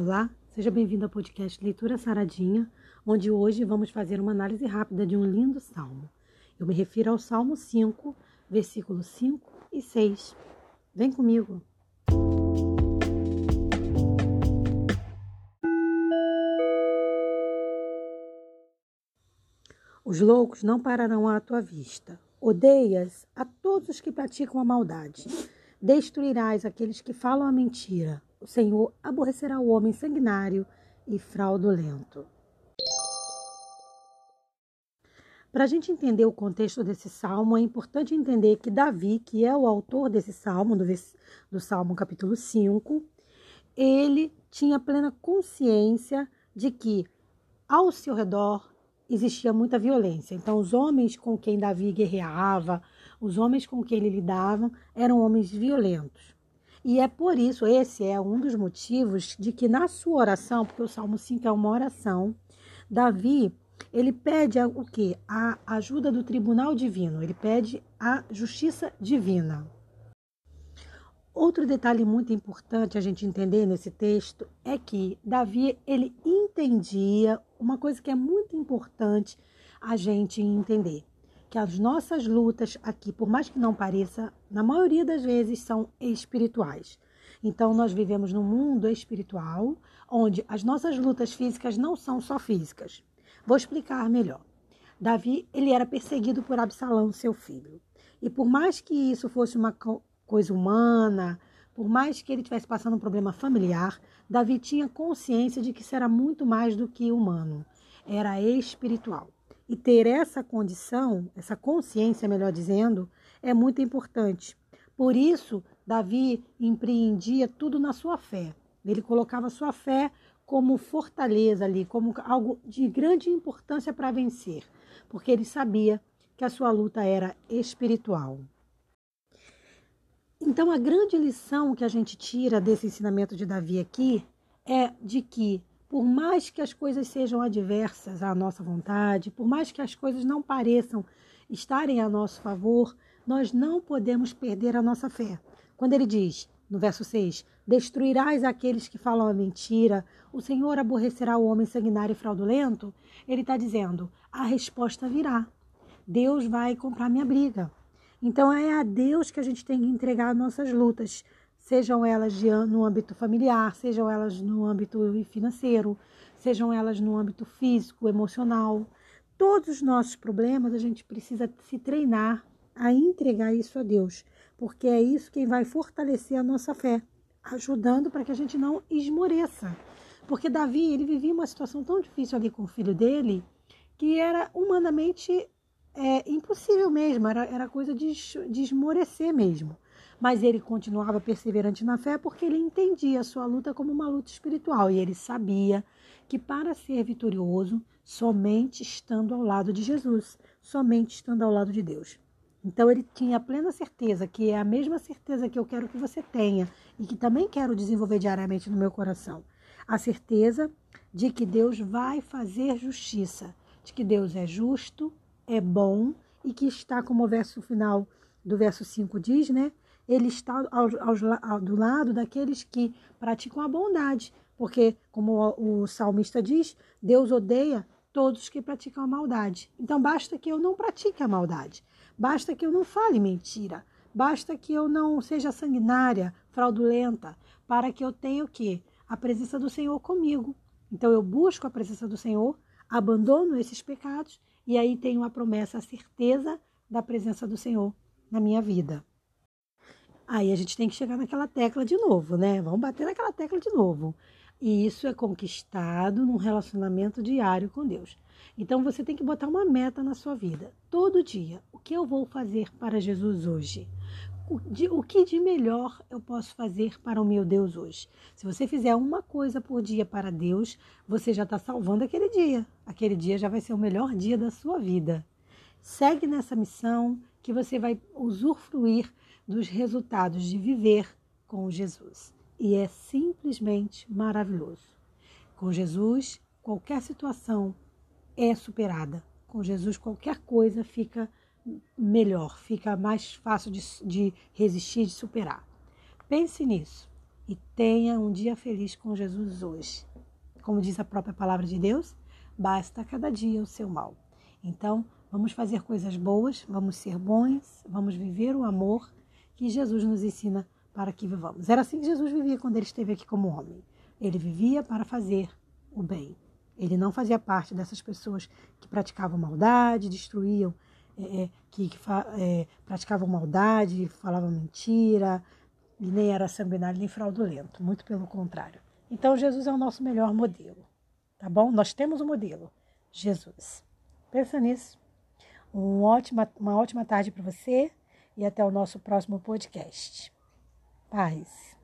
Olá, seja bem-vindo ao podcast Leitura Saradinha, onde hoje vamos fazer uma análise rápida de um lindo salmo. Eu me refiro ao Salmo 5, versículos 5 e 6. Vem comigo! Os loucos não pararão à tua vista. Odeias a todos os que praticam a maldade. Destruirás aqueles que falam a mentira. O Senhor aborrecerá o homem sanguinário e fraudulento. Para a gente entender o contexto desse salmo, é importante entender que Davi, que é o autor desse salmo, do, do Salmo capítulo 5, ele tinha plena consciência de que ao seu redor existia muita violência. Então, os homens com quem Davi guerreava, os homens com quem ele lidava, eram homens violentos. E é por isso, esse é um dos motivos de que na sua oração, porque o Salmo 5 é uma oração, Davi, ele pede o quê? A ajuda do tribunal divino, ele pede a justiça divina. Outro detalhe muito importante a gente entender nesse texto é que Davi, ele entendia uma coisa que é muito importante a gente entender que as nossas lutas aqui, por mais que não pareça, na maioria das vezes são espirituais. Então nós vivemos num mundo espiritual onde as nossas lutas físicas não são só físicas. Vou explicar melhor. Davi, ele era perseguido por Absalão, seu filho. E por mais que isso fosse uma coisa humana, por mais que ele estivesse passando um problema familiar, Davi tinha consciência de que isso era muito mais do que humano, era espiritual. E ter essa condição, essa consciência, melhor dizendo, é muito importante. Por isso, Davi empreendia tudo na sua fé. Ele colocava sua fé como fortaleza ali, como algo de grande importância para vencer, porque ele sabia que a sua luta era espiritual. Então, a grande lição que a gente tira desse ensinamento de Davi aqui é de que por mais que as coisas sejam adversas à nossa vontade, por mais que as coisas não pareçam estarem a nosso favor, nós não podemos perder a nossa fé. Quando ele diz, no verso 6, destruirás aqueles que falam a mentira, o Senhor aborrecerá o homem sanguinário e fraudulento, ele está dizendo, a resposta virá. Deus vai comprar minha briga. Então é a Deus que a gente tem que entregar nossas lutas sejam elas de, no âmbito familiar, sejam elas no âmbito financeiro, sejam elas no âmbito físico, emocional. Todos os nossos problemas a gente precisa se treinar a entregar isso a Deus, porque é isso quem vai fortalecer a nossa fé, ajudando para que a gente não esmoreça. Porque Davi, ele vivia uma situação tão difícil ali com o filho dele, que era humanamente é, impossível mesmo, era, era coisa de, de esmorecer mesmo. Mas ele continuava perseverante na fé porque ele entendia a sua luta como uma luta espiritual e ele sabia que para ser vitorioso, somente estando ao lado de Jesus, somente estando ao lado de Deus. Então ele tinha plena certeza, que é a mesma certeza que eu quero que você tenha e que também quero desenvolver diariamente no meu coração. A certeza de que Deus vai fazer justiça, de que Deus é justo, é bom e que está, como o verso final do verso 5 diz, né? Ele está ao, ao, ao, do lado daqueles que praticam a bondade, porque, como o, o salmista diz, Deus odeia todos que praticam a maldade. Então, basta que eu não pratique a maldade, basta que eu não fale mentira, basta que eu não seja sanguinária, fraudulenta, para que eu tenha o quê? A presença do Senhor comigo. Então, eu busco a presença do Senhor, abandono esses pecados e aí tenho a promessa, a certeza da presença do Senhor na minha vida. Aí a gente tem que chegar naquela tecla de novo, né? Vamos bater naquela tecla de novo. E isso é conquistado num relacionamento diário com Deus. Então você tem que botar uma meta na sua vida. Todo dia. O que eu vou fazer para Jesus hoje? O, de, o que de melhor eu posso fazer para o meu Deus hoje? Se você fizer uma coisa por dia para Deus, você já está salvando aquele dia. Aquele dia já vai ser o melhor dia da sua vida. Segue nessa missão que você vai usufruir dos resultados de viver com Jesus. E é simplesmente maravilhoso. Com Jesus, qualquer situação é superada. Com Jesus, qualquer coisa fica melhor, fica mais fácil de, de resistir, de superar. Pense nisso e tenha um dia feliz com Jesus hoje. Como diz a própria palavra de Deus, basta cada dia o seu mal. Então, vamos fazer coisas boas, vamos ser bons, vamos viver o amor que Jesus nos ensina para que vivamos. Era assim que Jesus vivia quando ele esteve aqui como homem. Ele vivia para fazer o bem. Ele não fazia parte dessas pessoas que praticavam maldade, destruíam, é, é que, que é, praticavam maldade, falavam mentira, e nem era sanguinário nem fraudulento, muito pelo contrário. Então Jesus é o nosso melhor modelo, tá bom? Nós temos um modelo, Jesus. Pensa nisso. Um ótima, uma ótima tarde para você e até o nosso próximo podcast. Paz.